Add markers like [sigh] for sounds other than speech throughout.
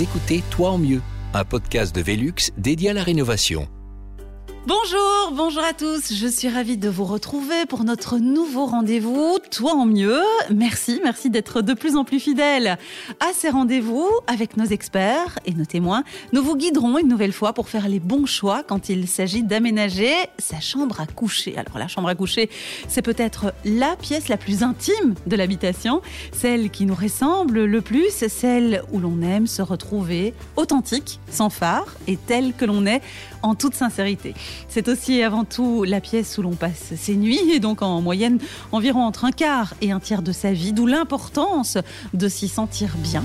Écoutez Toi en mieux, un podcast de Velux dédié à la rénovation. Bonjour, bonjour à tous. Je suis ravie de vous retrouver pour notre nouveau rendez-vous, Toi en mieux. Merci, merci d'être de plus en plus fidèles à ces rendez-vous avec nos experts et nos témoins. Nous vous guiderons une nouvelle fois pour faire les bons choix quand il s'agit d'aménager sa chambre à coucher. Alors la chambre à coucher, c'est peut-être la pièce la plus intime de l'habitation, celle qui nous ressemble le plus, celle où l'on aime se retrouver authentique, sans phare et telle que l'on est en toute sincérité. C'est aussi et avant tout la pièce où l'on passe ses nuits et donc en moyenne environ entre un quart et un tiers de sa vie, d'où l'importance de s'y sentir bien.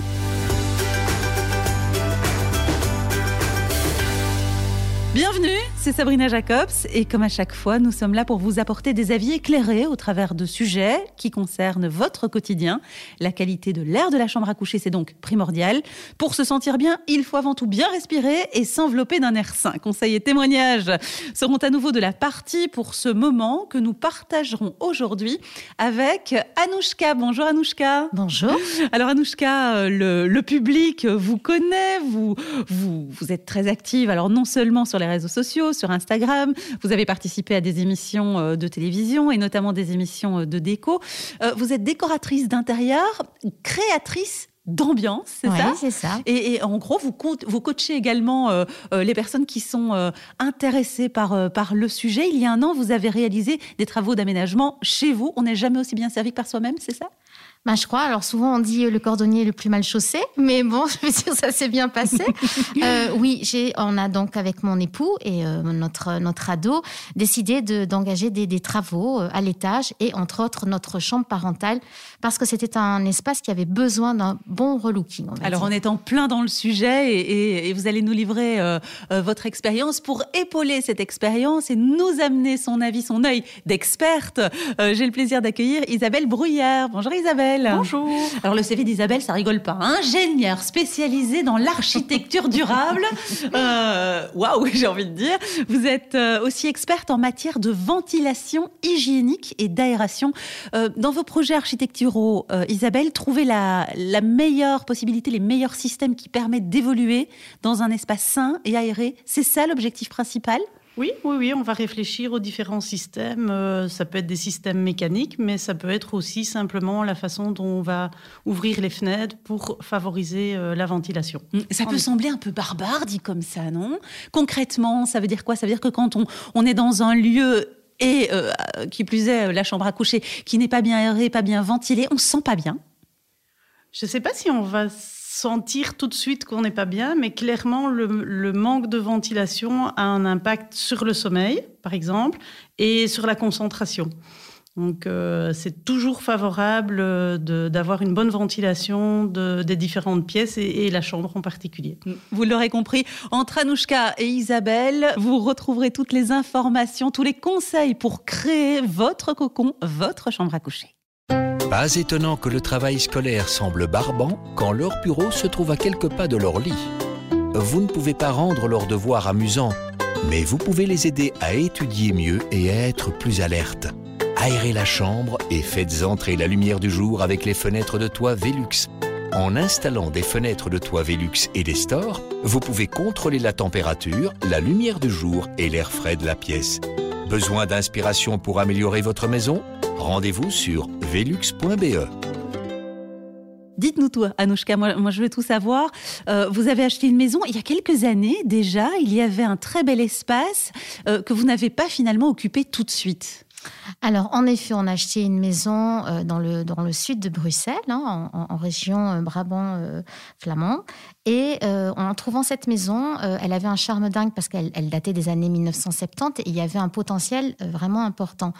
Bienvenue, c'est Sabrina Jacobs et comme à chaque fois, nous sommes là pour vous apporter des avis éclairés au travers de sujets qui concernent votre quotidien. La qualité de l'air de la chambre à coucher, c'est donc primordial. Pour se sentir bien, il faut avant tout bien respirer et s'envelopper d'un air sain. Conseils et témoignages seront à nouveau de la partie pour ce moment que nous partagerons aujourd'hui avec Anouchka. Bonjour Anouchka. Bonjour. Alors Anouchka, le, le public vous connaît, vous, vous, vous êtes très active, alors non seulement sur les réseaux sociaux, sur Instagram. Vous avez participé à des émissions euh, de télévision et notamment des émissions euh, de déco. Euh, vous êtes décoratrice d'intérieur, créatrice d'ambiance, c'est Ouais, ça c'est ça. et, et en gros, vous, co- vous coachez également euh, euh, les personnes qui sont euh, intéressées par, par le sujet. Il y a un an, vous avez réalisé des travaux d'aménagement chez vous. On n'est jamais aussi bien servi que par soi-même, c'est ça? Bah, je crois. Alors souvent on dit euh, le cordonnier le plus mal chaussé, mais bon, [laughs] je veux dire ça s'est bien passé. [laughs] Euh, oui, j'ai, on a donc avec mon époux et euh, notre notre ado décidé de d'engager des, des travaux à l'étage et entre autres notre chambre parentale parce que c'était un espace qui avait besoin d'un bon relooking. on Alors, dire. on est en plein dans le sujet et, et- et vous allez nous livrer euh, votre expérience pour épauler cette expérience et nous amener son avis, son œil d'experte. J'ai le plaisir d'accueillir Isabelle Bruyère. Bonjour Isabelle. Bonjour. Alors, le CV d'Isabelle, ça rigole pas. Ingénieure spécialisée dans l'architecture durable. [laughs] Euh, Waouh, j'ai envie de dire. Vous êtes euh, aussi experte en matière de ventilation hygiénique et d'aération. Euh, dans vos projets architecturaux, Isabelle, trouvez la, la meilleure possibilité, les meilleurs systèmes qui permettent d'évoluer dans un espace sain et aéré. C'est ça l'objectif principal? Oui, oui, oui, on va réfléchir aux différents systèmes. Euh, ça peut être des systèmes mécaniques, mais ça peut être aussi simplement la façon dont on va ouvrir les fenêtres pour favoriser euh, la ventilation. Ça peut En- sembler un peu barbare dit comme ça, non? Concrètement, ça veut dire quoi? Ça veut dire que quand on, on est dans un lieu et euh, qui plus est la chambre à coucher qui n'est pas bien aérée, pas bien ventilée, on se sent pas bien? Je ne sais pas si on va sentir tout de suite qu'on n'est pas bien, mais clairement, le, manque de ventilation a un impact sur le sommeil, par exemple, et sur la concentration. Donc, euh, c'est toujours favorable euh, d'avoir une bonne ventilation de- des différentes pièces et, et la chambre en particulier. Vous l'aurez compris, entre Anouchka et Isabelle, vous retrouverez toutes les informations, tous les conseils pour créer votre cocon, votre chambre à coucher. Pas étonnant que le travail scolaire semble barbant quand leur bureau se trouve à quelques pas de leur lit. Vous ne pouvez pas rendre leurs devoirs amusants, mais vous pouvez les aider à étudier mieux et à être plus alertes. Aérez la chambre et faites entrer la lumière du jour avec les fenêtres de toit Velux. En installant des fenêtres de toit Velux et des stores, vous pouvez contrôler la température, la lumière du jour et l'air frais de la pièce. Besoin d'inspiration pour améliorer votre maison? Rendez-vous sur velux.be. Dites-nous tout, Anouchka, moi, moi je veux tout savoir. Euh, vous avez acheté une maison il y a quelques années déjà, il y avait un très bel espace euh, que vous n'avez pas finalement occupé tout de suite. Alors, en effet, on a acheté une maison euh, dans, le, dans le sud de Bruxelles, hein, en, région euh, Brabant-Flamand. Et euh, en trouvant cette maison, euh, elle avait un charme dingue parce qu'elle elle datait des années 1970 et il y avait un potentiel euh, vraiment important.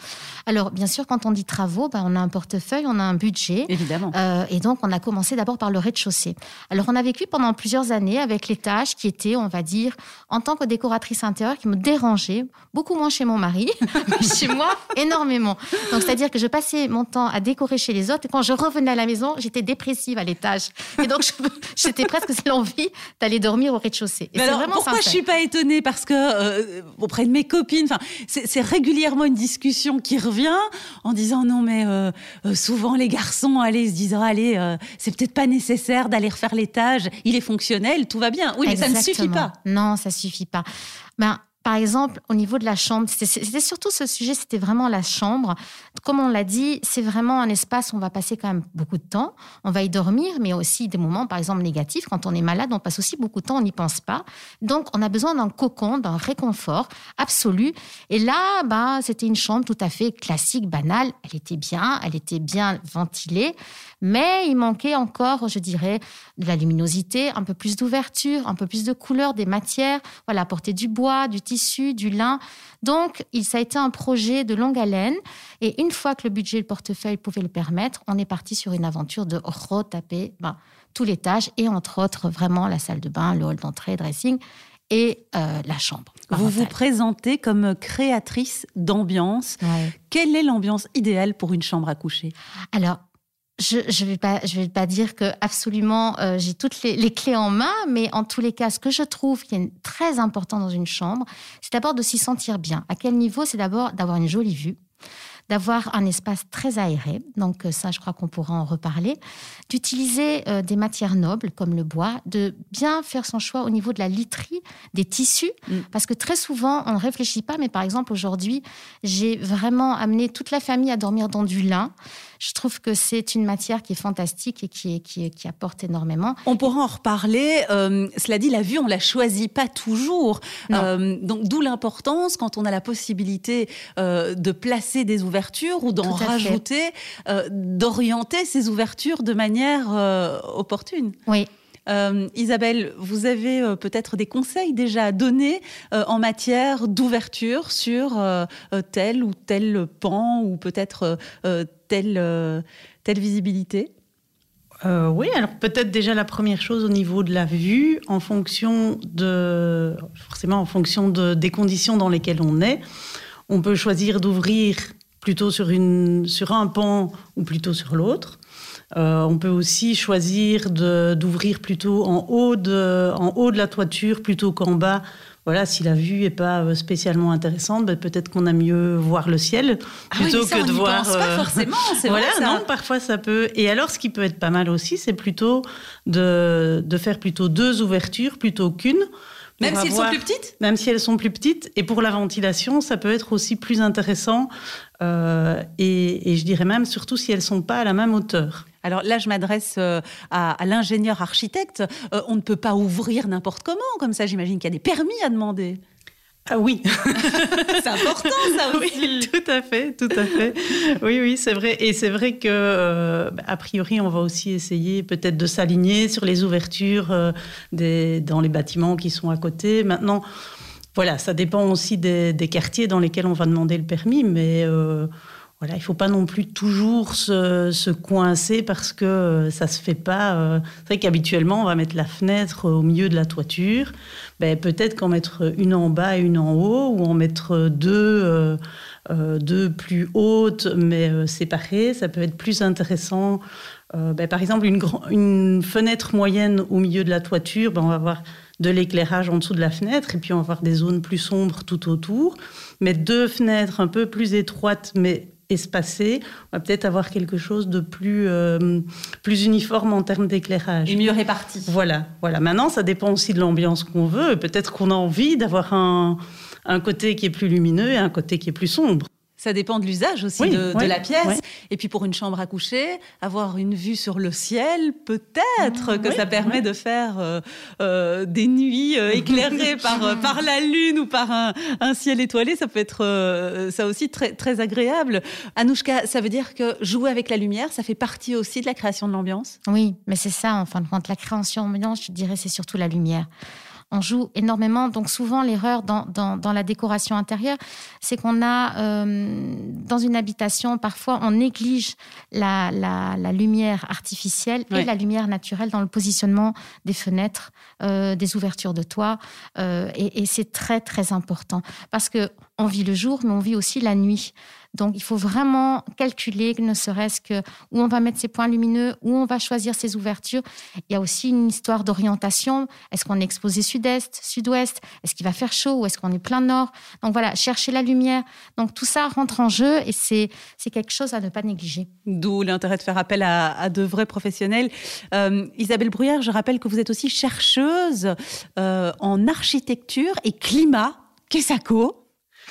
Alors, bien sûr, quand on dit travaux, ben, on a un portefeuille, on a un budget. Évidemment. Euh, et donc, on a commencé d'abord par le rez-de-chaussée. Alors, on a vécu pendant plusieurs années avec les tâches qui étaient, on va dire, en tant que décoratrice intérieure, qui me dérangeaient, beaucoup moins chez mon mari, [laughs] mais chez moi, énormément. Donc, c'est-à-dire que je passais mon temps à décorer chez les autres, et quand je revenais à la maison, j'étais dépressive à l'étage. Et donc, j'étais presque, envie d'aller dormir au rez-de-chaussée. Mais alors, pourquoi je suis pas étonnée Parce que euh, auprès de mes copines, c'est régulièrement une discussion qui revient en disant non, mais euh, euh, souvent les garçons, allez, se disent oh, allez, c'est peut-être pas nécessaire d'aller refaire l'étage, il est fonctionnel, tout va bien. Oui, mais ça ne suffit pas. Non, ça suffit pas. Ben, par exemple, au niveau de la chambre, c'était surtout ce sujet, c'était vraiment la chambre. Comme on l'a dit, c'est vraiment un espace où on va passer quand même beaucoup de temps. On va y dormir, mais aussi des moments, par exemple, négatifs. Quand on est malade, on passe aussi beaucoup de temps, on n'y pense pas. Donc, on a besoin d'un cocon, d'un réconfort absolu. Et là, bah, c'était une chambre tout à fait classique, banale. Elle était bien, elle était bien ventilée. Mais il manquait encore, je dirais, de la luminosité, un peu plus d'ouverture, un peu plus de couleur, des matières. Voilà, apporter du bois, du tissu, du lin. Donc, ça a été un projet de longue haleine. Et une fois que le budget et le portefeuille pouvaient le permettre, on est parti sur une aventure de retaper ben, tout l'étage et entre autres vraiment la salle de bain, le hall d'entrée, dressing et euh, la chambre. Vous vous présentez comme créatrice d'ambiance. Quelle est l'ambiance idéale pour une chambre à coucher? Alors, je ne vais, pas, je vais pas dire que absolument euh, j'ai toutes les, clés en main, mais en tous les cas, ce que je trouve qui est très important dans une chambre, c'est d'abord de s'y sentir bien. À quel niveau? C'est d'abord d'avoir une jolie vue d'avoir un espace très aéré, donc euh, ça je crois qu'on pourra en reparler, d'utiliser euh, des matières nobles comme le bois, de bien faire son choix au niveau de la literie, des tissus, mm. parce que très souvent on ne réfléchit pas, mais par exemple aujourd'hui j'ai vraiment amené toute la famille à dormir dans du lin. Je trouve que c'est une matière qui est fantastique et qui, qui, qui apporte énormément. On pourra en reparler. Euh, cela dit, la vue, on la choisit pas toujours. Euh, donc, d'où l'importance, quand on a la possibilité euh, de placer des ouvertures ou d'en rajouter, d'orienter ces ouvertures de manière opportune. Oui, Isabelle, vous avez peut-être des conseils déjà à donner en matière d'ouverture sur tel ou tel pan ou peut-être telle, euh, telle visibilité euh, oui, alors peut-être déjà la première chose au niveau de la vue, en fonction de, forcément en fonction de, des conditions dans lesquelles on est, on peut choisir d'ouvrir plutôt sur, une, sur un pan ou plutôt sur l'autre. Euh, on peut aussi choisir d'ouvrir plutôt en haut, de, en haut de la toiture plutôt qu'en bas voilà, si la vue est pas euh, spécialement intéressante, ben, peut-être qu'on a mieux voir le ciel ah plutôt que de voir. Pense pas euh, forcément, c'est voilà, vrai, non, parfois ça peut. Et alors, ce qui peut être pas mal aussi, c'est plutôt de, de faire plutôt deux ouvertures plutôt qu'une. Même si elles sont plus petites? Même si elles sont plus petites. Et pour la ventilation, ça peut être aussi plus intéressant. Euh, et, et, je dirais même, surtout si elles sont pas à la même hauteur. Alors là, je m'adresse euh, à, l'ingénieur architecte. Euh, on ne peut pas ouvrir n'importe comment, comme ça, j'imagine qu'il y a des permis à demander. Ah oui, [laughs] c'est important ça aussi. Oui, tout à fait, tout à fait. Oui, oui, c'est vrai. Et c'est vrai que euh, a priori, on va aussi essayer peut-être de s'aligner sur les ouvertures des, dans les bâtiments qui sont à côté. Maintenant, voilà, ça dépend aussi des, quartiers dans lesquels on va demander le permis, mais voilà, il faut pas non plus toujours se, coincer parce que euh, ça se fait pas. Euh. C'est vrai qu'habituellement, on va mettre la fenêtre au milieu de la toiture. Ben, peut-être qu'en mettre une en bas et une en haut, ou en mettre deux, euh, deux plus hautes mais séparées, ça peut être plus intéressant. Ben, par exemple, une, une, fenêtre moyenne au milieu de la toiture, ben, on va avoir de l'éclairage en dessous de la fenêtre, et puis on va avoir des zones plus sombres tout autour. Mais deux fenêtres un peu plus étroites, mais espacé, on va peut-être avoir quelque chose de plus, euh, plus uniforme en termes d'éclairage. Et mieux réparti. Voilà, voilà. Maintenant, ça dépend aussi de l'ambiance qu'on veut. Peut-être qu'on a envie d'avoir un, un côté qui est plus lumineux et un côté qui est plus sombre. Ça dépend de l'usage aussi de, la pièce. Et puis pour une chambre à coucher, avoir une vue sur le ciel, peut-être que ça permet de faire euh, euh, des nuits euh, [laughs] éclairées par, par la lune ou par un, un ciel étoilé. Ça peut être ça aussi très, très agréable. Anouchka, ça veut dire que jouer avec la lumière, ça fait partie aussi de la création de l'ambiance? Oui, mais c'est ça en fin de compte. La création d'ambiance, je dirais, c'est surtout la lumière on joue énormément. Donc souvent, l'erreur dans, dans, la décoration intérieure, c'est qu'on a, euh, dans une habitation, parfois, on néglige la, la, lumière artificielle et la lumière naturelle dans le positionnement des fenêtres, euh, des ouvertures de toit. Euh, et, et c'est très, très important. Parce que on vit le jour, mais on vit aussi la nuit. Donc, il faut vraiment calculer, ne serait-ce que où on va mettre ses points lumineux, où on va choisir ses ouvertures. Il y a aussi une histoire d'orientation. Est-ce qu'on est exposé sud-est, sud-ouest? Est-ce qu'il va faire chaud ou est-ce qu'on est plein nord? Donc voilà, chercher la lumière. Donc tout ça rentre en jeu et c'est quelque chose à ne pas négliger. D'où l'intérêt de faire appel à, de vrais professionnels. Euh, Isabelle Bruyère, je rappelle que vous êtes aussi chercheuse euh, en architecture et climat. Qu'est-ce que ça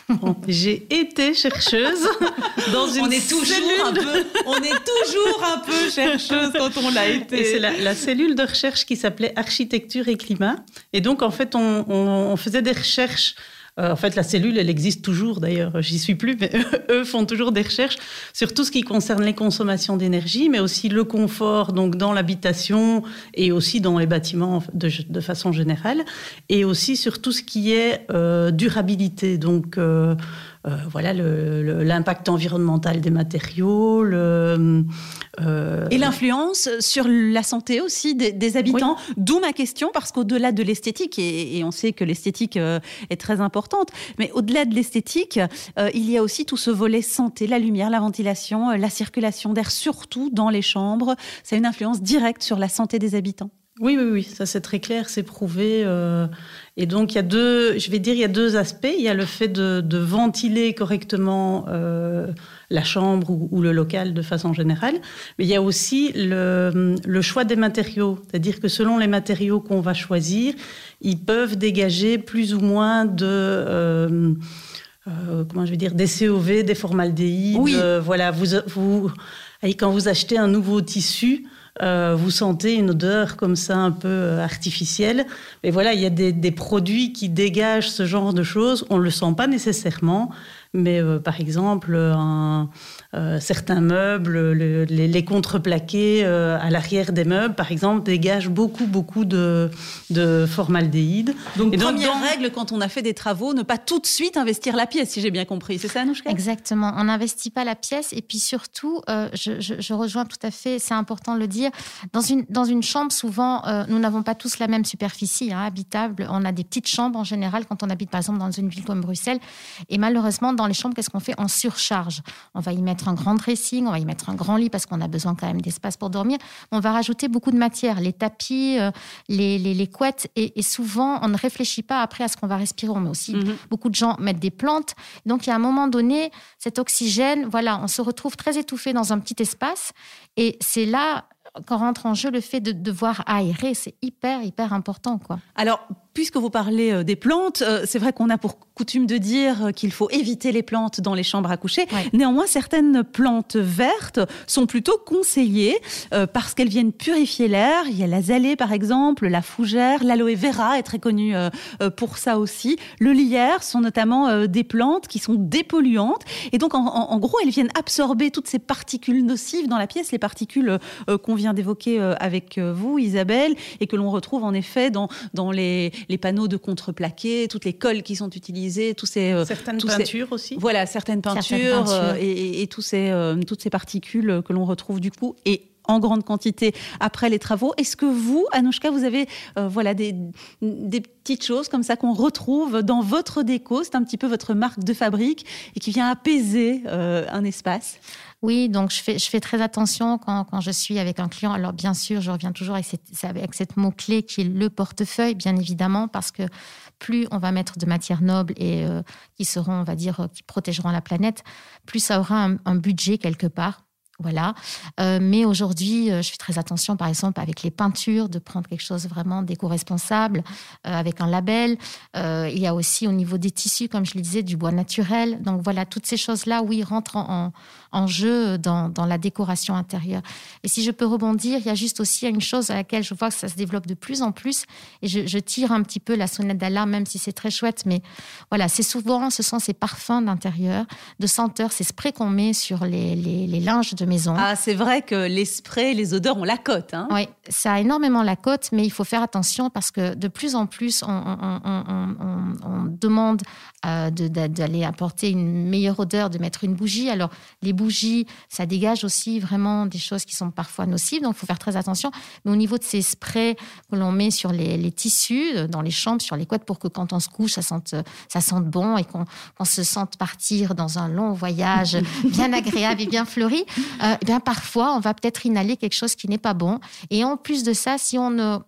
[laughs] j'ai été chercheuse [laughs] dans une on est toujours un peu, on est toujours un peu chercheuse quand on l'a été. c'est la, cellule de recherche qui s'appelait architecture et climat. Et donc en fait, on faisait des recherches en fait, la cellule, elle existe toujours d'ailleurs, j'y suis plus, mais [laughs] eux font toujours des recherches sur tout ce qui concerne les consommations d'énergie, mais aussi le confort donc dans l'habitation et aussi dans les bâtiments de, façon générale, et aussi sur tout ce qui est euh, durabilité. Donc, euh, euh, voilà l'impact environnemental des matériaux. Le, euh, et l'influence sur la santé aussi des, habitants. D'où ma question, parce qu'au-delà de l'esthétique, et, on sait que l'esthétique euh, est très importante, mais au-delà de l'esthétique, il y a aussi tout ce volet santé, la lumière, la ventilation, la circulation d'air, surtout dans les chambres. Ça a une influence directe sur la santé des habitants. Oui, oui, oui, ça c'est très clair, c'est prouvé. Euh, et donc il y a deux, je vais dire, il y a deux aspects. Il y a le fait de, ventiler correctement euh, la chambre ou, le local de façon générale, mais il y a aussi le, choix des matériaux. C'est-à-dire que selon les matériaux qu'on va choisir, ils peuvent dégager plus ou moins de euh, comment je vais dire, des COV, des formaldéhydes. Oui. voilà, vous, vous, quand vous achetez un nouveau tissu, euh, vous sentez une odeur comme ça un peu euh, artificielle. Mais voilà, il y a des, des, produits qui dégagent ce genre de choses. On ne le sent pas nécessairement, mais euh, par exemple, un, euh, certains meubles, les, contreplaqués euh, à l'arrière des meubles, par exemple, dégagent beaucoup, beaucoup de, de formaldéhyde. Donc, première règle quand on a fait des travaux, ne pas tout de suite investir la pièce, si j'ai bien compris. C'est ça, Anouchka? Exactement. On n'investit pas la pièce. Et puis surtout, je, rejoins tout à fait, c'est important de le dire, dans une, dans une chambre, souvent, nous n'avons pas tous la même superficie hein, habitable. On a des petites chambres en général quand on habite, par exemple, dans une ville comme Bruxelles. Et malheureusement, dans les chambres, qu'est-ce qu'on fait On surcharge? On va y mettre un grand dressing, on va y mettre un grand lit parce qu'on a besoin quand même d'espace pour dormir. On va rajouter beaucoup de matière, les tapis, euh, les, les, couettes. Et, souvent, on ne réfléchit pas après à ce qu'on va respirer. On met aussi mhm. beaucoup de gens mettent des plantes. Donc, il y a un moment donné, cet oxygène, voilà, on se retrouve très étouffé dans un petit espace. Et c'est là quand rentre en jeu le fait de devoir aérer, c'est hyper, hyper important. Quoi. Alors, puisque vous parlez euh, des plantes, euh, c'est vrai qu'on a pour coutume de dire euh, qu'il faut éviter les plantes dans les chambres à coucher. Néanmoins, certaines plantes vertes sont plutôt conseillées parce qu'elles viennent purifier l'air. Il y a l'azalée, par exemple, la fougère, l'aloe vera est très connue pour ça aussi. Le lierre sont notamment des plantes qui sont dépolluantes. Et donc, en, gros, elles viennent absorber toutes ces particules nocives dans la pièce, les particules qu'on vient d'évoquer avec vous, Isabelle, et que l'on retrouve en effet dans, dans les, les panneaux de contreplaqué, toutes les colles qui sont utilisées, tous ces euh, certaines peintures aussi. Voilà, certaines peintures, euh, et, tous ces, euh, toutes ces particules que l'on retrouve du coup et en grande quantité après les travaux. Est-ce que vous, Anouchka, vous avez voilà des, petites choses comme ça qu'on retrouve dans votre déco? C'est un petit peu votre marque de fabrique et qui vient apaiser un espace? Oui, donc je fais, je fais très attention quand, quand, je suis avec un client. Alors bien sûr, je reviens toujours avec cette, avec cette mot-clé qui est le portefeuille, bien évidemment, parce que plus on va mettre de matières nobles et euh, qui seront, on va dire, qui protégeront la planète, plus ça aura un budget quelque part voilà. Euh, mais aujourd'hui, euh, je fais très attention, par exemple, avec les peintures, de prendre quelque chose vraiment d'éco-responsable, euh, avec un label. il y a aussi au niveau des tissus, comme je le disais, du bois naturel. Donc voilà, toutes ces choses-là, oui, rentrent en, en jeu dans, dans, la décoration intérieure. Et si je peux rebondir, il y a juste aussi une chose à laquelle je vois que ça se développe de plus en plus. Et je, je tire un petit peu la sonnette d'alarme, même si c'est très chouette. Mais voilà, c'est souvent, ce sont ces parfums d'intérieur, de senteurs, ces sprays qu'on met sur les, les, les linges de maison. Ah, c'est vrai que les sprays, les odeurs, on la cote. Hein oui, ça a énormément la cote, mais il faut faire attention parce que de plus en plus, on, demande euh, d'aller apporter une meilleure odeur, de mettre une bougie. Alors, les bougies, ça dégage aussi vraiment des choses qui sont parfois nocives, donc il faut faire très attention. Mais au niveau de ces sprays que l'on met sur les, tissus, euh, dans les chambres, sur les couettes, pour que quand on se couche, ça sente, ça sente bon et qu'on se sente partir dans un long voyage [laughs] bien agréable et bien fleuri, euh, eh bien parfois, on va peut-être inhaler quelque chose qui n'est pas bon. Et en plus de ça, si on ne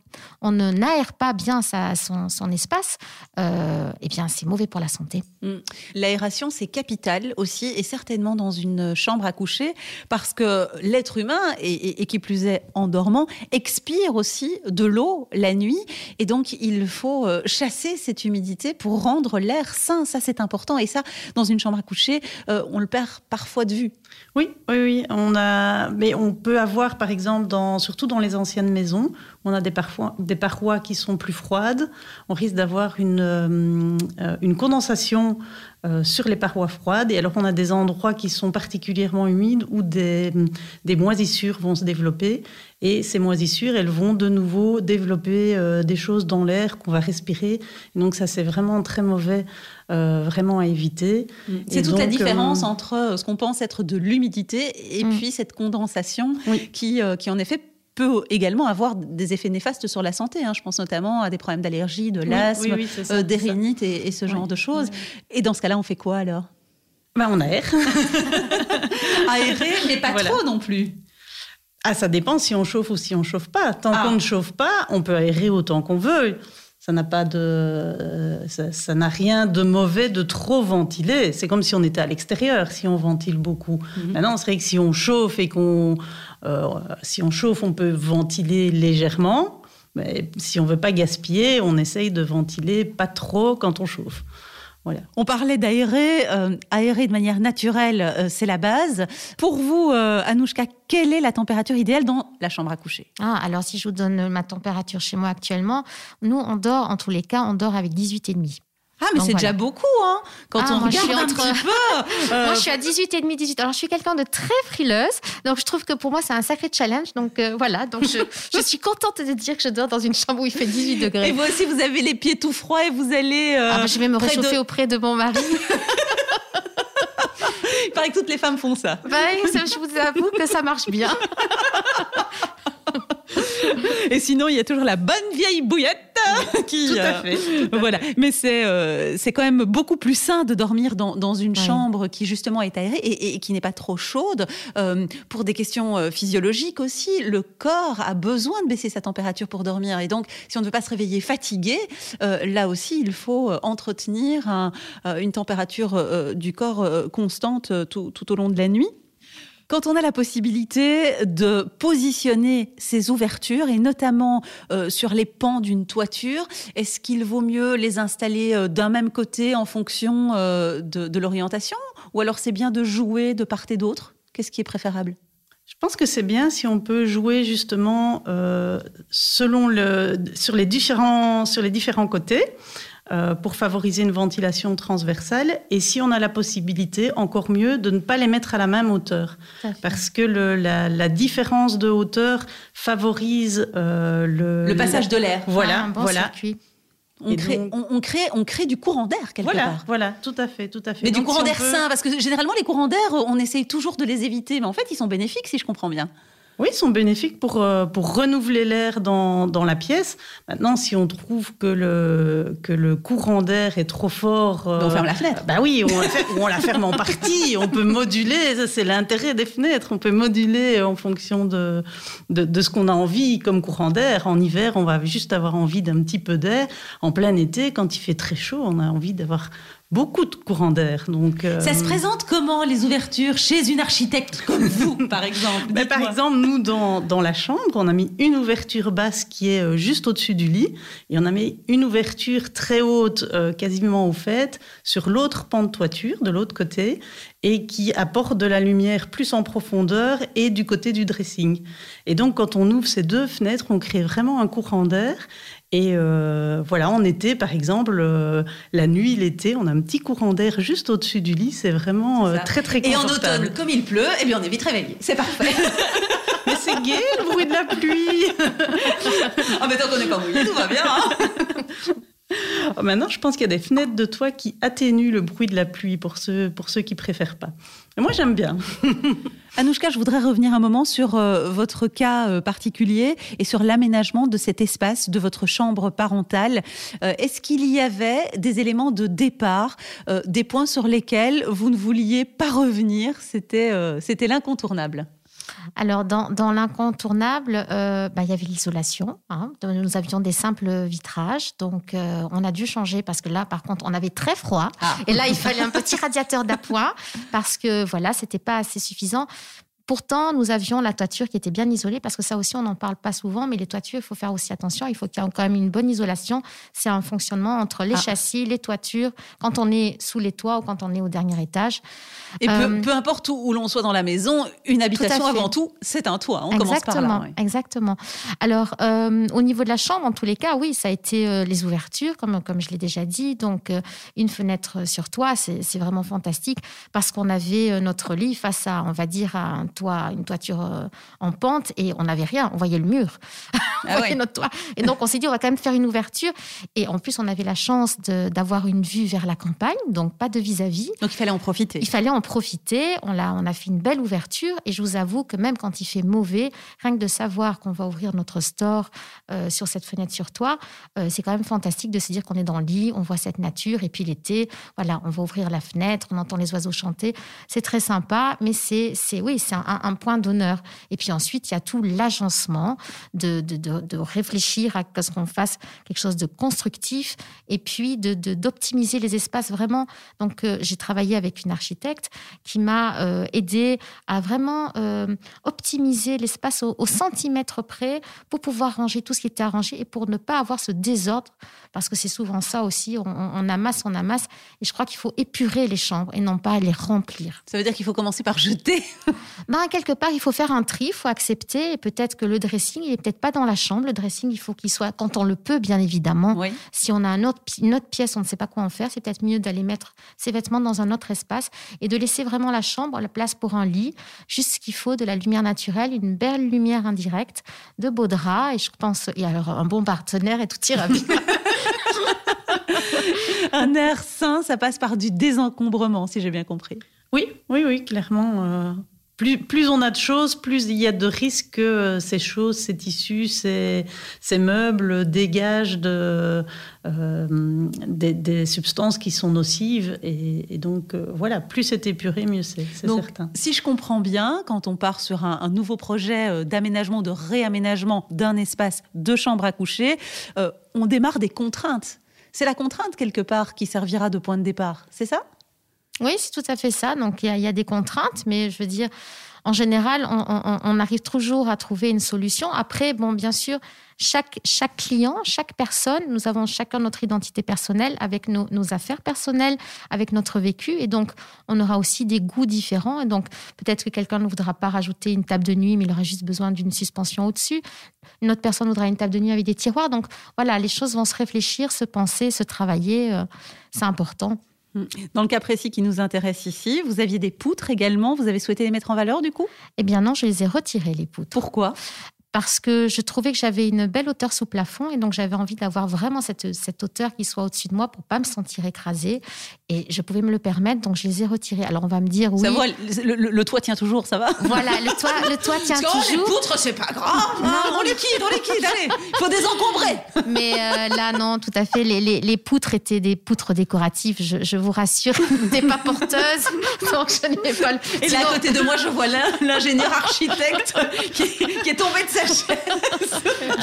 on ne n'aère pas bien sa, son, espace, euh, eh bien c'est mauvais pour la santé. Mm. L'aération, c'est capital aussi, et certainement dans une chambre à coucher, parce que l'être humain, et, qui plus est en dormant, expire aussi de l'eau la nuit, et donc il faut euh, chasser cette humidité pour rendre l'air sain. Ça, c'est important, et ça, dans une chambre à coucher, euh, on le perd parfois de vue. Oui, oui, oui. On a, mais on peut avoir, par exemple, dans, surtout dans les anciennes maisons, on a des, parfois, des parois qui sont plus froides. On risque d'avoir une, euh, une condensation euh, sur les parois froides. Et alors, on a des endroits qui sont particulièrement humides où des, des moisissures vont se développer. Et ces moisissures, elles vont de nouveau développer euh, des choses dans l'air qu'on va respirer. donc, ça, c'est vraiment très mauvais euh, vraiment à éviter. Mm. C'est toute la différence entre ce qu'on pense être de l'humidité et mm. puis cette condensation qui, qui, en effet, peut également avoir des effets néfastes sur la santé. Hein. Je pense notamment à des problèmes d'allergie, de l'asthme, des rhinites et, ce genre de choses. Et dans ce cas-là, on fait quoi alors? Ben, On aère. [laughs] Aérer, mais pas trop non plus. Ah, ça dépend si on chauffe ou si on chauffe pas. Tant ah. qu'on ne chauffe pas, on peut aérer autant qu'on veut ça n'a pas de, ça n'a rien de mauvais de trop ventiler. C'est comme si on était à l'extérieur, si on ventile beaucoup. Mhm. Maintenant, c'est vrai que si on chauffe et qu'on, euh, si on chauffe, on peut ventiler légèrement. Mais si on veut pas gaspiller, on essaye de ventiler pas trop quand on chauffe. On parlait d'aérer, euh, aérer de manière naturelle, euh, c'est la base. Pour vous, euh, Anouchka, quelle est la température idéale dans la chambre à coucher? Ah, Alors, si je vous donne ma température chez moi actuellement, nous, on dort, en tous les cas, on dort avec 18,5. Ah, mais c'est déjà beaucoup, hein Quand ah, on regarde un petit peu. [laughs] moi, je suis à 18 et demi, 18. Alors, je suis quelqu'un de très frileuse, donc je trouve que pour moi, c'est un sacré challenge. Donc euh, voilà, donc je, [laughs] je, suis contente de dire que je dors dans une chambre où il fait 18 degrés. Et vous aussi, vous avez les pieds tout froids et vous allez. Euh, ah, bah, je vais me réchauffer auprès de mon mari. [laughs] il paraît que toutes les femmes font ça. Bah, je vous avoue que ça marche bien. Et sinon, il y a toujours la bonne vieille bouillette qui. Tout à euh, fait. voilà. Mais c'est euh, c'est quand même beaucoup plus sain de dormir dans, dans une chambre qui justement est aérée et, qui n'est pas trop chaude. Euh, pour des questions physiologiques aussi, le corps a besoin de baisser sa température pour dormir. Et donc, si on ne veut pas se réveiller fatigué, là aussi, il faut entretenir une température du corps constante tout, tout au long de la nuit. Quand on a la possibilité de positionner ces ouvertures, et notamment euh, sur les pans d'une toiture, est-ce qu'il vaut mieux les installer euh, d'un même côté en fonction euh, de, l'orientation? Ou alors c'est bien de jouer de part et d'autre? Qu'est-ce qui est préférable? Je pense que c'est bien si on peut jouer justement selon le, sur, les différents, sur les différents côtés. Euh, pour favoriser une ventilation transversale. Et si on a la possibilité, encore mieux, de ne pas les mettre à la même hauteur. Parce que la, différence de hauteur favorise euh, le, le, passage de l'air. Voilà, ah, voilà. On crée, on, crée, on crée du courant d'air quelque voilà, part. Voilà, tout à fait, tout à fait. Mais du courant d'air sain, parce que généralement les courants d'air, on essaye toujours de les éviter, mais en fait ils sont bénéfiques si je comprends bien. Oui, ils sont bénéfiques pour, euh, pour renouveler l'air dans, dans, la pièce. Maintenant, si on trouve que le, que le courant d'air est trop fort... Euh, on ferme la fenêtre. Bah oui, on la, ferme, on la ferme en partie. On peut moduler, c'est l'intérêt des fenêtres. On peut moduler en fonction de, de, de ce qu'on a envie comme courant d'air. En hiver, on va juste avoir envie d'un petit peu d'air. En plein été, quand il fait très chaud, on a envie d'avoir beaucoup de courants d'air. Donc, euh, Ça se présente comment les ouvertures chez une architecte comme vous, [laughs] par exemple? Ben, Par exemple, nous, dans, dans, la chambre, on a mis une ouverture basse qui est euh, juste au-dessus du lit, et on a mis une ouverture très haute, euh, quasiment au fait, sur l'autre pan de toiture, de l'autre côté, et qui apporte de la lumière plus en profondeur et du côté du dressing. Et donc, quand on ouvre ces deux fenêtres, on crée vraiment un courant d'air Et euh, voilà, en été, par exemple, euh, la nuit, l'été, on a un petit courant d'air juste au-dessus du lit. C'est vraiment euh, très, très Et en confortable. automne, comme il pleut, eh bien on est vite réveillé. C'est parfait. [laughs] Mais c'est gai, le bruit de la pluie. [laughs] ah mais tant qu'on n'est pas mouillé, tout va bien. hein. [laughs] Oh, Maintenant, je pense qu'il y a des fenêtres de toit qui atténuent le bruit de la pluie pour ceux, pour ceux qui préfèrent pas. Et moi, j'aime bien. Anouchka, je voudrais revenir un moment sur euh, votre cas euh, particulier et sur l'aménagement de cet espace de votre chambre parentale. Euh, Est-ce qu'il y avait des éléments de départ, des points sur lesquels vous ne vouliez pas revenir? C'était l'incontournable. Alors, dans, dans l'incontournable, euh, bah, il y avait l'isolation. hein. Nous avions des simples vitrages. Donc, euh, on a dû changer parce que là, par contre, on avait très froid. Ah. Et là, il fallait un petit radiateur d'appoint parce que, voilà, c'était pas assez suffisant. Pourtant, nous avions la toiture qui était bien isolée parce que ça aussi, on n'en parle pas souvent, mais les toitures, il faut faire aussi attention. Il faut qu'il y ait quand même une bonne isolation. C'est un fonctionnement entre les Ah. châssis, les toitures, quand on est sous les toits ou quand on est au dernier étage. Et peu, Euh, peu importe où, où l'on soit dans la maison, une habitation avant tout, c'est un toit. On commence par exactement, là. exactement. Alors, euh, au niveau de la chambre, en tous les cas, oui, ça a été euh, les ouvertures, comme, comme je l'ai déjà dit. Donc, une fenêtre sur toit, c'est c'est vraiment fantastique parce qu'on avait notre lit face à, on va dire, à un toit, une toiture euh, en pente et on n'avait rien. On voyait le mur. [laughs] on Ah voyait ouais. notre toit. Et donc, on s'est dit, on va quand même faire une ouverture. Et en plus, on avait la chance d'avoir une vue vers la campagne, donc pas de vis-à-vis. Donc il fallait en profiter. Il fallait en profiter. On a, on a fait une belle ouverture. Et je vous avoue que même quand il fait mauvais, rien que de savoir qu'on va ouvrir notre store euh, sur cette fenêtre sur toit, euh, c'est quand même fantastique de se dire qu'on est dans le lit, on voit cette nature. Et puis l'été, voilà, on va ouvrir la fenêtre, on entend les oiseaux chanter. C'est très sympa, mais c'est, c'est oui, c'est un, un point d'honneur. Et puis ensuite, il y a tout l'agencement de, de, de- de réfléchir à ce qu'on fasse quelque chose de constructif et puis d'optimiser les espaces vraiment. Donc, euh, j'ai travaillé avec une architecte qui m'a euh, aidé à vraiment euh, optimiser l'espace au, au centimètre près pour pouvoir ranger tout ce qui était arrangé et pour ne pas avoir ce désordre, parce que c'est souvent ça aussi, on amasse, on amasse, et je crois qu'il faut épurer les chambres et non pas les remplir. Ça veut dire qu'il faut commencer par jeter. [laughs] Ben, quelque part, il faut faire un tri, il faut accepter, et peut-être que le dressing, il est peut-être pas dans la chambre, le dressing, il faut qu'il soit, quand on le peut, bien évidemment, Oui. si on a un autre, une autre pièce, on ne sait pas quoi en faire, c'est peut-être mieux d'aller mettre ses vêtements dans un autre espace et de laisser vraiment la chambre, la place pour un lit, juste ce qu'il faut, de la lumière naturelle, une belle lumière indirecte, de beaux draps, et je pense, et alors un bon partenaire et tout ira bien. [laughs] Un air sain, ça passe par du désencombrement, si j'ai bien compris. Oui, oui, oui, clairement. euh, plus, plus on a de choses, plus il y a de risques que euh, ces choses, ces tissus, ces, ces meubles dégagent de, euh, des, des substances qui sont nocives. Et, et donc, euh, voilà, plus c'est épuré, mieux c'est, c'est Donc, certain. Si je comprends bien, quand on part sur un, un nouveau projet d'aménagement, de réaménagement d'un espace de chambre à coucher, euh, on démarre des contraintes. C'est la contrainte quelque part qui servira de point de départ, c'est ça? Oui, c'est tout à fait ça. Donc, il y, a- des contraintes, mais je veux dire, en général, on arrive toujours à trouver une solution. Après, bon, bien sûr, chaque, chaque client, chaque personne, nous avons chacun notre identité personnelle avec nos, nos affaires personnelles, avec notre vécu. Et donc, on aura aussi des goûts différents. Et donc, peut-être que quelqu'un ne voudra pas rajouter une table de nuit, mais il aura juste besoin d'une suspension au-dessus. Une autre personne voudra une table de nuit avec des tiroirs. Donc, voilà, les choses vont se réfléchir, se penser, se travailler. euh, c'est important. Dans le cas précis qui nous intéresse ici, vous aviez des poutres également, vous avez souhaité les mettre en valeur du coup? Eh bien non, je les ai retirées, les poutres. Pourquoi? Parce que je trouvais que j'avais une belle hauteur sous plafond et donc j'avais envie d'avoir vraiment cette, cette hauteur qui soit au-dessus de moi pour pas me sentir écrasée et je pouvais me le permettre donc je les ai retirées. Alors on va me dire oui. Ça va, le, le- le toit tient toujours, ça va? Voilà, le toit, le toit tient Parce oh, les toujours. poutres, c'est pas grave, hein, on liquide, on liquide, allez, il faut désencombrer. Mais euh, là, non, tout à fait. Les, les- les poutres étaient des poutres décoratives, je, je vous rassure. [laughs] N'étaient pas porteuses. Donc, je n'ai pas le. Et là, à côté de moi, je vois l'in- l'ingénieur architecte qui, qui est tombé de sa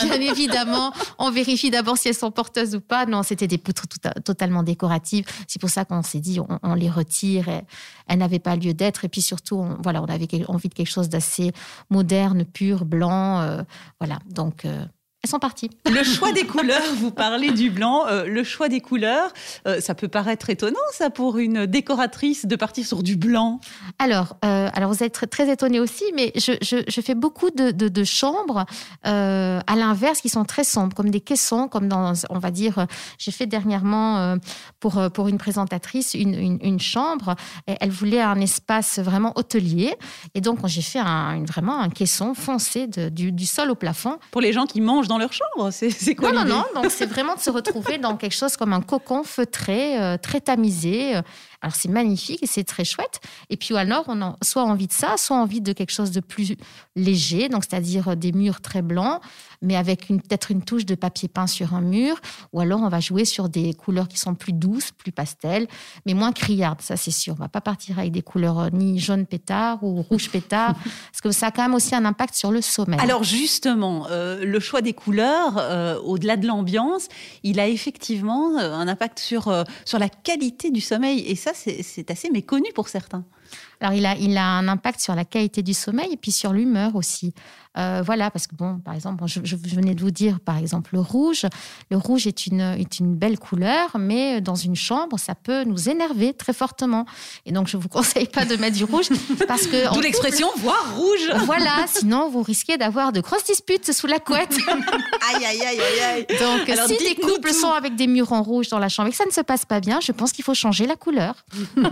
Bien évidemment, on vérifie d'abord si elles sont porteuses ou pas. Non, c'était des poutres totalement décoratives. C'est pour ça qu'on s'est dit, on, les retire. Et elles n'avaient pas lieu d'être. Et puis surtout, on, voilà, on avait envie de quelque chose d'assez moderne, pur, blanc. euh, voilà, donc euh, elles sont parties. [laughs] Le choix des couleurs, vous parlez du blanc. Euh, le choix des couleurs, euh, ça peut paraître étonnant, ça, pour une décoratrice de partir sur du blanc. Alors, euh, alors vous êtes très, très étonné aussi, mais je, je, je, fais beaucoup de, de, de chambres à l'inverse qui sont très sombres, comme des caissons, comme dans, on va dire, j'ai fait dernièrement pour, pour une présentatrice une, une, une chambre. Elle voulait un espace vraiment hôtelier. Et donc, j'ai fait un, vraiment un caisson foncé de, du, du sol au plafond. Pour les gens qui mangent dans leur chambre, c'est quoi Non, non, non. Donc, c'est vraiment de se retrouver dans quelque chose comme un cocon feutré, euh, très tamisé. Alors, c'est magnifique et c'est très chouette. Et puis, alors, on a soit envie de ça, soit envie de quelque chose de plus léger, donc c'est-à-dire des murs très blancs, mais avec peut-être une touche de papier peint sur un mur. Ou alors, on va jouer sur des couleurs qui sont plus douces, plus pastel, mais moins criardes, ça c'est sûr. On va pas partir avec des couleurs euh, ni jaune pétard ou rouge pétard, [laughs] parce que ça a quand même aussi un impact sur le sommeil. Alors justement, euh, le choix des couleurs, euh, au-delà de l'ambiance, il a effectivement un impact sur, sur la qualité du sommeil. Et ça, c'est assez méconnu pour certains. Alors, il a, il a un impact sur la qualité du sommeil et puis sur l'humeur aussi. Euh, voilà, parce que, bon, par exemple, je, je, venais de vous dire, par exemple, le rouge. Le rouge est une, est une belle couleur, mais dans une chambre, ça peut nous énerver très fortement. Et donc, je ne vous [laughs] conseille pas de mettre du rouge parce que. D'où l'expression voir rouge. Voilà, sinon, vous risquez d'avoir de grosses disputes sous la couette. [laughs] aïe, aïe, aïe, aïe, aïe. Donc, si des couples sont avec des murs en rouge dans la chambre et que ça ne se passe pas bien, je pense qu'il faut changer la couleur. [laughs]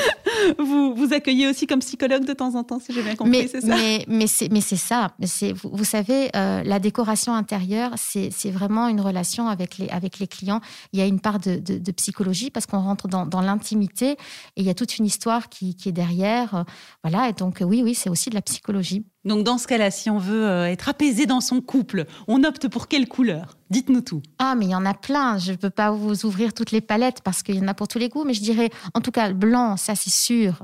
[laughs] vous, vous accueillez aussi comme psychologue de temps en temps, si j'ai bien compris, c'est ça? Mais, mais c'est ça. Vous, vous, savez, euh, la décoration intérieure, c'est vraiment une relation avec les, avec les clients. Il y a une part de, de, psychologie parce qu'on rentre dans, dans l'intimité et il y a toute une histoire qui, qui est derrière. Voilà, et donc oui, oui, c'est aussi de la psychologie. Donc dans ce cas-là, si on veut euh, être apaisé dans son couple, on opte pour quelle couleur? Dites-nous tout. Ah, mais il y en a plein. Je ne peux pas vous ouvrir toutes les palettes parce qu'il y en a pour tous les goûts. Mais je dirais, en tout cas, blanc, ça c'est sûr.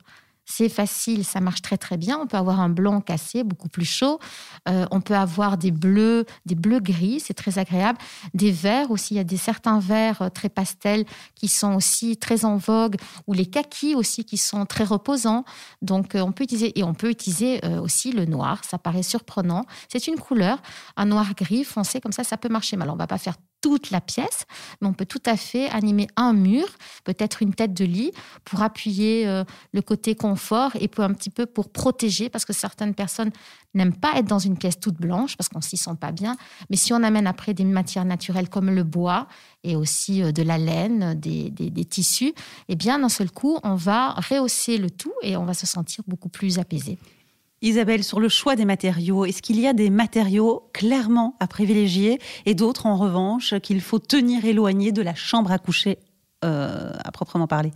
C'est facile, ça marche très très bien. On peut avoir un blanc cassé, beaucoup plus chaud. Euh, on peut avoir des bleus, des bleus gris, c'est très agréable. Des verts aussi, il y a des certains verts euh, très pastels qui sont aussi très en vogue, ou les kakis aussi qui sont très reposants. Donc euh, on peut utiliser et on peut utiliser aussi le noir. Ça paraît surprenant. C'est une couleur, un noir gris foncé comme ça, ça peut marcher. Mais alors on va pas faire toute la pièce, mais on peut tout à fait animer un mur, peut-être une tête de lit, pour appuyer euh, le côté confort et pour un petit peu pour protéger, parce que certaines personnes n'aiment pas être dans une pièce toute blanche, parce qu'on s'y sent pas bien. Mais si on amène après des matières naturelles comme le bois et aussi euh, de la laine, des, des tissus, eh bien d'un seul coup, on va rehausser le tout et on va se sentir beaucoup plus apaisé. Isabelle, sur le choix des matériaux, est-ce qu'il y a des matériaux clairement à privilégier et d'autres en revanche qu'il faut tenir éloignés de la chambre à coucher euh, à proprement parler?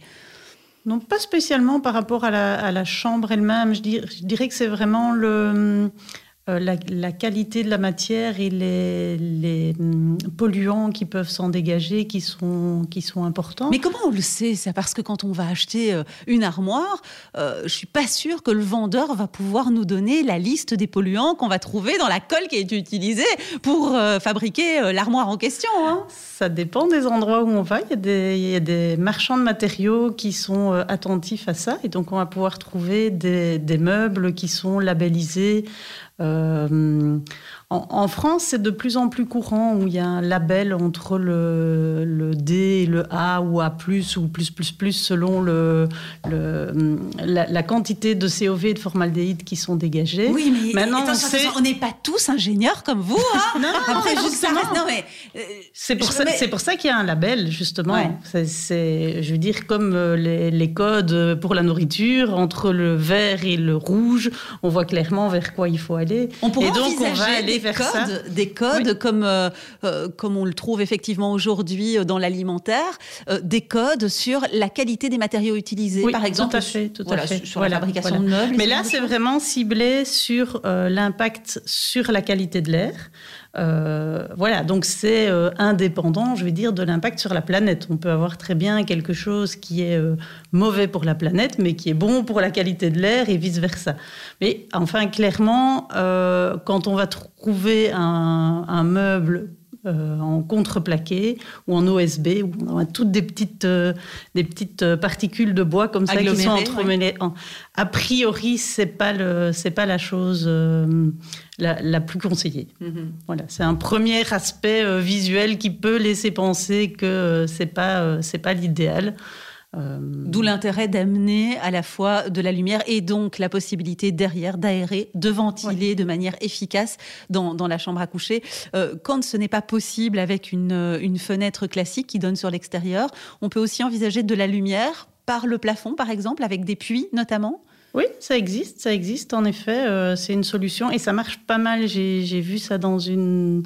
Non, pas spécialement par rapport à la, chambre elle-même. Je, je, dirais que c'est vraiment le, euh, la, qualité de la matière et les, les hum, polluants qui peuvent s'en dégager qui sont, qui sont importants. Mais comment on le sait ça? Parce que quand on va acheter euh, une armoire, euh, je suis pas sûre que le vendeur va pouvoir nous donner la liste des polluants qu'on va trouver dans la colle qui a été utilisée pour fabriquer l'armoire en question. Hein. Ça dépend des endroits où on va. Il y, a des, il y, a des, marchands de matériaux qui sont attentifs à ça et donc on va pouvoir trouver des, des meubles qui sont labellisés euh, en, France, c'est de plus en plus courant où il y a un label entre le, le D et le A ou A+, ou plus, plus, plus, selon le, le la, quantité de COV et de formaldéhyde qui sont dégagés. Oui, mais Maintenant, on n'est pas tous ingénieurs comme vous. Hein [laughs] non, Après, justement, euh, c'est pour, ça, pour ça qu'il y a un label, justement. C'est, je veux dire, comme euh, les, les, codes pour la nourriture, entre le vert et le rouge, on voit clairement vers quoi il faut aller. On pourrait et donc, on va aller des codes, des codes comme, euh, euh, comme on le trouve effectivement aujourd'hui euh, dans l'alimentaire, des codes sur la qualité des matériaux utilisés, par exemple. Tout à fait, tout à fait. Sur la fabrication de meubles. Mais là, c'est vraiment ciblé sur l'impact sur la qualité de l'air. Euh, voilà, donc c'est euh, indépendant, je vais dire, de l'impact sur la planète. On peut avoir très bien quelque chose qui est euh, mauvais pour la planète, mais qui est bon pour la qualité de l'air et vice-versa. Mais enfin, clairement, quand on va trouver un, un meuble euh, en contreplaqué ou en OSB, où on a toutes des petites, euh, des petites particules de bois comme ça qui sont entremêlées. A priori, c'est pas le, c'est pas la chose la, plus conseillée. Mm-hmm. Voilà, c'est un premier aspect visuel qui peut laisser penser que c'est pas, c'est pas l'idéal. Euh, D'où l'intérêt d'amener à la fois de la lumière et donc la possibilité derrière d'aérer, de ventiler de manière efficace dans, la chambre à coucher. Euh, quand ce n'est pas possible avec une, une fenêtre classique qui donne sur l'extérieur, on peut aussi envisager de la lumière par le plafond, par exemple, avec des puits notamment oui, ça existe, ça existe en effet. Euh, c'est une solution et ça marche pas mal. J'ai vu ça dans une,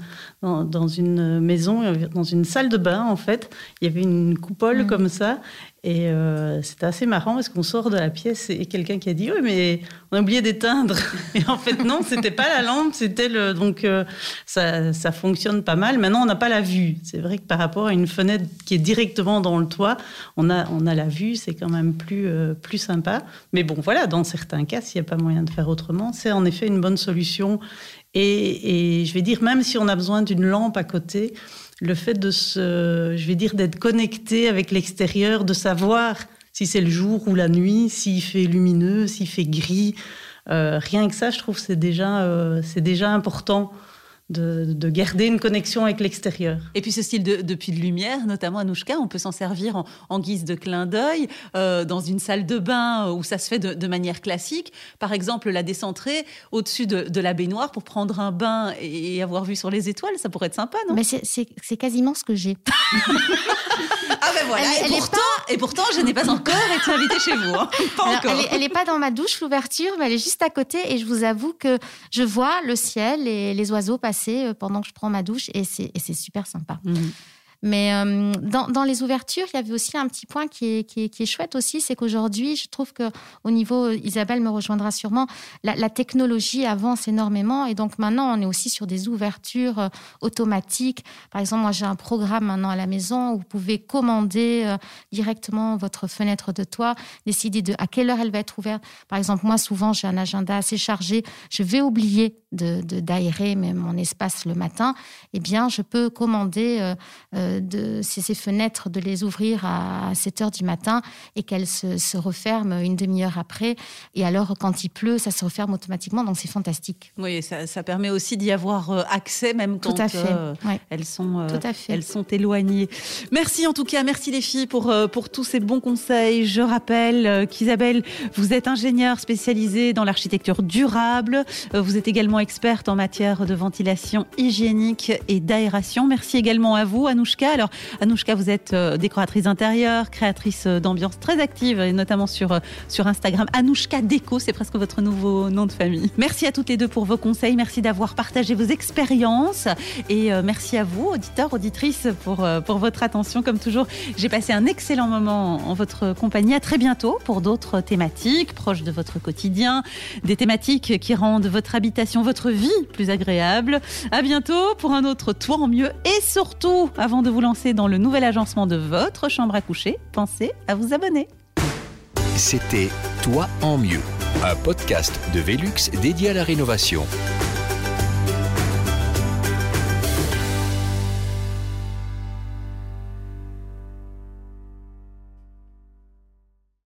dans, une maison, dans une salle de bain en fait. Il y avait une coupole mmh. comme ça et euh, c'était assez marrant parce qu'on sort de la pièce et quelqu'un qui a dit Oui, mais on a oublié d'éteindre. [laughs] Et en fait, non, c'était pas la lampe, c'était le. Donc, euh, ça, ça, fonctionne pas mal. Maintenant, on n'a pas la vue. C'est vrai que par rapport à une fenêtre qui est directement dans le toit, on a, on a la vue, c'est quand même plus, euh, plus sympa. Mais bon, voilà, dans certains cas, s'il n'y a pas moyen de faire autrement, c'est en effet une bonne solution. Et, je vais dire, même si on a besoin d'une lampe à côté, le fait de se, je vais dire, d'être connecté avec l'extérieur, de savoir si c'est le jour ou la nuit, s'il fait lumineux, s'il fait gris. Euh, rien que ça, je trouve, c'est déjà, euh, c'est déjà important de, garder une connexion avec l'extérieur. Et puis ce style de, de puits de lumière, notamment à Nouchka, on peut s'en servir en, guise de clin d'œil euh, dans une salle de bain où ça se fait de, manière classique. Par exemple, la décentrer au-dessus de, la baignoire pour prendre un bain et, avoir vu sur les étoiles, ça pourrait être sympa, non? Mais c'est quasiment ce que j'ai. [laughs] ah ben voilà, et, pourtant, et, pourtant, je n'ai pas encore été invitée chez vous. Hein. Elle n'est pas dans ma douche, l'ouverture, mais elle est juste à côté et je vous avoue que je vois le ciel et les oiseaux passer euh, pendant que je prends ma douche et c'est super sympa. Mhm. Mais euh, dans, les ouvertures, il y avait aussi un petit point qui est, chouette aussi, c'est qu'aujourd'hui, je trouve que au niveau, Isabelle me rejoindra sûrement, la, technologie avance énormément et donc maintenant, on est aussi sur des ouvertures euh, automatiques. Par exemple, moi, j'ai un programme maintenant à la maison où vous pouvez commander euh, directement votre fenêtre de toit, décider de à quelle heure elle va être ouverte. Par exemple, moi, souvent, j'ai un agenda assez chargé, je vais oublier d'aérer mon espace le matin. Eh bien, je peux commander de ces, fenêtres, de les ouvrir à 7 heures du matin et qu'elles se, referment une demi-heure après. Et alors, quand il pleut, ça se referme automatiquement. Donc, c'est fantastique. Oui, ça, permet aussi d'y avoir euh, accès, même quand euh, elles, sont, euh, elles sont éloignées. Merci en tout cas, merci les filles pour, pour tous ces bons conseils. Je rappelle qu'Isabelle, vous êtes ingénieure spécialisée dans l'architecture durable. Vous êtes également experte en matière de ventilation hygiénique et d'aération. Merci également à vous, Anouchka alors, Anouchka, vous êtes euh, décoratrice intérieure, créatrice euh, d'ambiance très active, et notamment sur, euh, sur Instagram. Anouchka Déco, c'est presque votre nouveau nom de famille. Merci à toutes les deux pour vos conseils. Merci d'avoir partagé vos expériences. Et merci à vous, auditeurs, auditrices, pour, pour votre attention. Comme toujours, j'ai passé un excellent moment en votre compagnie. À très bientôt pour d'autres thématiques proches de votre quotidien, des thématiques qui rendent votre habitation, votre vie plus agréable. À bientôt pour un autre Toi en mieux. Et surtout, avant de vous lancer dans le nouvel agencement de votre chambre à coucher, pensez à vous abonner. C'était Toi en mieux, un podcast de Velux dédié à la rénovation.